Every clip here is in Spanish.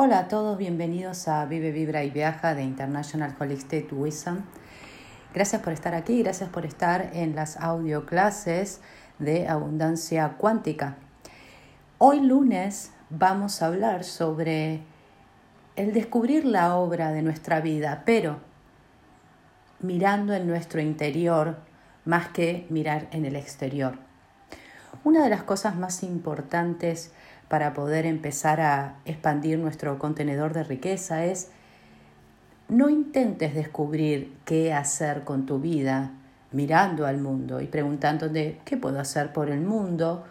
Hola a todos, bienvenidos a Vive, Vibra y Viaja de International Holistic Wisdom. Gracias por estar aquí, gracias por estar en las audio clases de abundancia cuántica. Hoy lunes vamos a hablar sobre el descubrir la obra de nuestra vida, pero mirando en nuestro interior más que mirar en el exterior. Una de las cosas más importantes para poder empezar a expandir nuestro contenedor de riqueza es no intentes descubrir qué hacer con tu vida mirando al mundo y preguntándote qué puedo hacer por el mundo,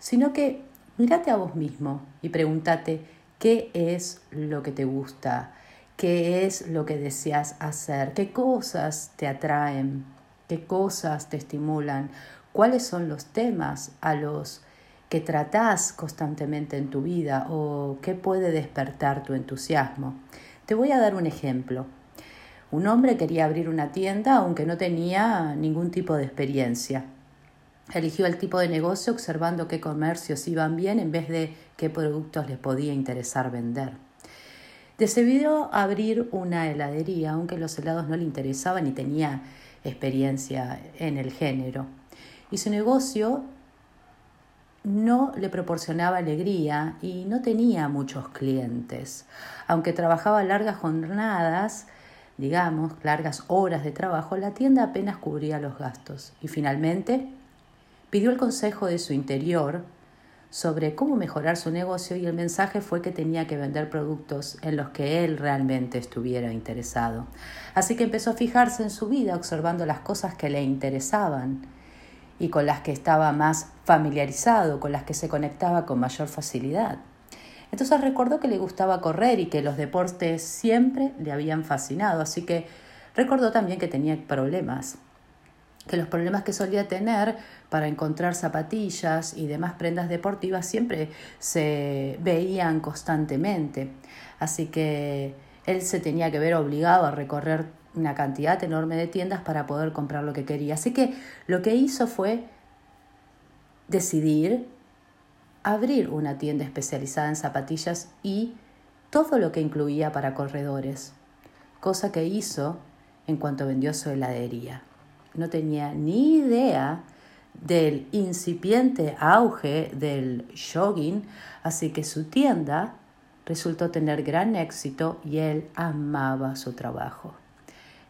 sino que mírate a vos mismo y pregúntate qué es lo que te gusta, qué es lo que deseas hacer, qué cosas te atraen, qué cosas te estimulan, cuáles son los temas a los que tratás constantemente en tu vida o qué puede despertar tu entusiasmo. Te voy a dar un ejemplo. Un hombre quería abrir una tienda aunque no tenía ningún tipo de experiencia. Eligió el tipo de negocio observando qué comercios iban bien en vez de qué productos les podía interesar vender. Decidió abrir una heladería, aunque los helados no le interesaban ni tenía experiencia en el género. Y su negocio no le proporcionaba alegría y no tenía muchos clientes. Aunque trabajaba largas jornadas, digamos, largas horas de trabajo, la tienda apenas cubría los gastos. Y finalmente pidió el consejo de su interior sobre cómo mejorar su negocio y el mensaje fue que tenía que vender productos en los que él realmente estuviera interesado. Así que empezó a fijarse en su vida observando las cosas que le interesaban y con las que estaba más familiarizado, con las que se conectaba con mayor facilidad. Entonces recordó que le gustaba correr y que los deportes siempre le habían fascinado, así que recordó también que tenía problemas, que los problemas que solía tener para encontrar zapatillas y demás prendas deportivas siempre se veían constantemente, así que él se tenía que ver obligado a recorrer una cantidad enorme de tiendas para poder comprar lo que quería. Así que lo que hizo fue decidir abrir una tienda especializada en zapatillas y todo lo que incluía para corredores, cosa que hizo en cuanto vendió su heladería. No tenía ni idea del incipiente auge del jogging, así que su tienda resultó tener gran éxito y él amaba su trabajo.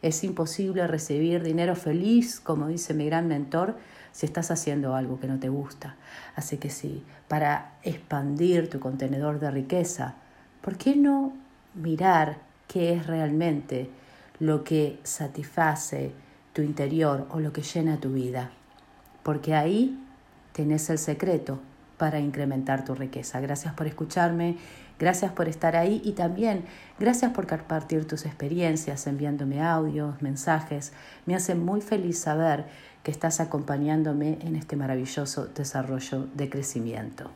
Es imposible recibir dinero feliz, como dice mi gran mentor, si estás haciendo algo que no te gusta. Así que sí, para expandir tu contenedor de riqueza, ¿por qué no mirar qué es realmente lo que satisface tu interior o lo que llena tu vida? Porque ahí tenés el secreto para incrementar tu riqueza. Gracias por escucharme, gracias por estar ahí y también gracias por compartir tus experiencias, enviándome audios, mensajes. Me hace muy feliz saber que estás acompañándome en este maravilloso desarrollo de crecimiento.